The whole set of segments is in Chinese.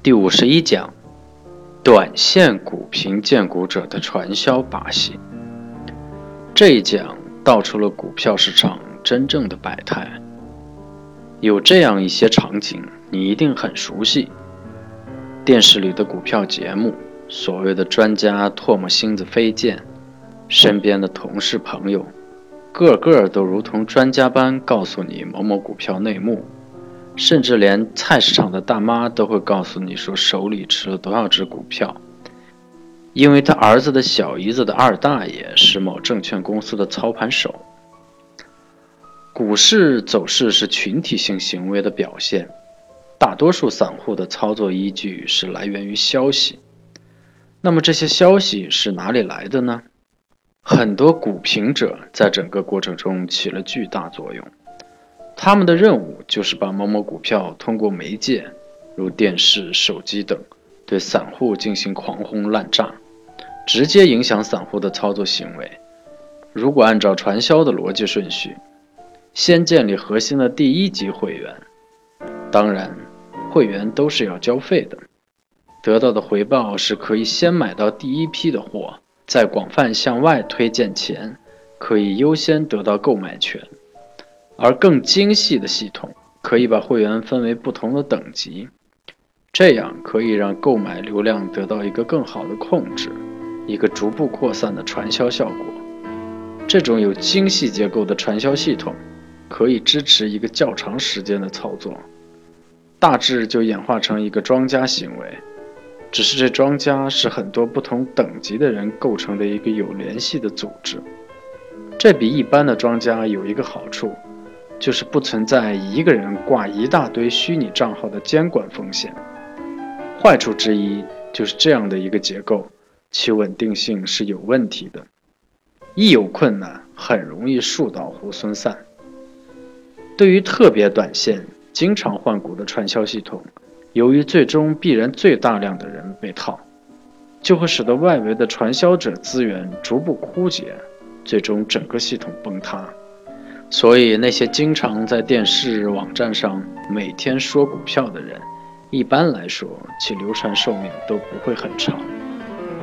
第五十一讲：短线股评荐股者的传销把戏。这一讲道出了股票市场真正的百态。有这样一些场景，你一定很熟悉：电视里的股票节目，所谓的专家唾沫星子飞溅，身边的同事朋友，个个都如同专家般告诉你某某股票内幕。甚至连菜市场的大妈都会告诉你说手里持了多少只股票，因为他儿子的小姨子的二大爷是某证券公司的操盘手。股市走势是群体性行为的表现，大多数散户的操作依据是来源于消息。那么这些消息是哪里来的呢？很多股评者在整个过程中起了巨大作用。他们的任务就是把某某股票通过媒介，如电视、手机等，对散户进行狂轰滥炸，直接影响散户的操作行为。如果按照传销的逻辑顺序，先建立核心的第一级会员，当然，会员都是要交费的，得到的回报是可以先买到第一批的货，再广泛向外推荐前，可以优先得到购买权。而更精细的系统可以把会员分为不同的等级，这样可以让购买流量得到一个更好的控制，一个逐步扩散的传销效果。这种有精细结构的传销系统，可以支持一个较长时间的操作，大致就演化成一个庄家行为，只是这庄家是很多不同等级的人构成的一个有联系的组织。这比一般的庄家有一个好处。就是不存在一个人挂一大堆虚拟账号的监管风险。坏处之一就是这样的一个结构，其稳定性是有问题的。一有困难，很容易树倒猢狲散。对于特别短线、经常换股的传销系统，由于最终必然最大量的人被套，就会使得外围的传销者资源逐步枯竭，最终整个系统崩塌。所以，那些经常在电视网站上每天说股票的人，一般来说其流传寿命都不会很长。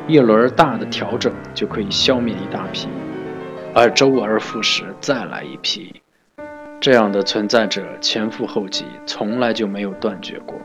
一轮大的调整就可以消灭一大批，而周而复始再来一批，这样的存在者前赴后继，从来就没有断绝过。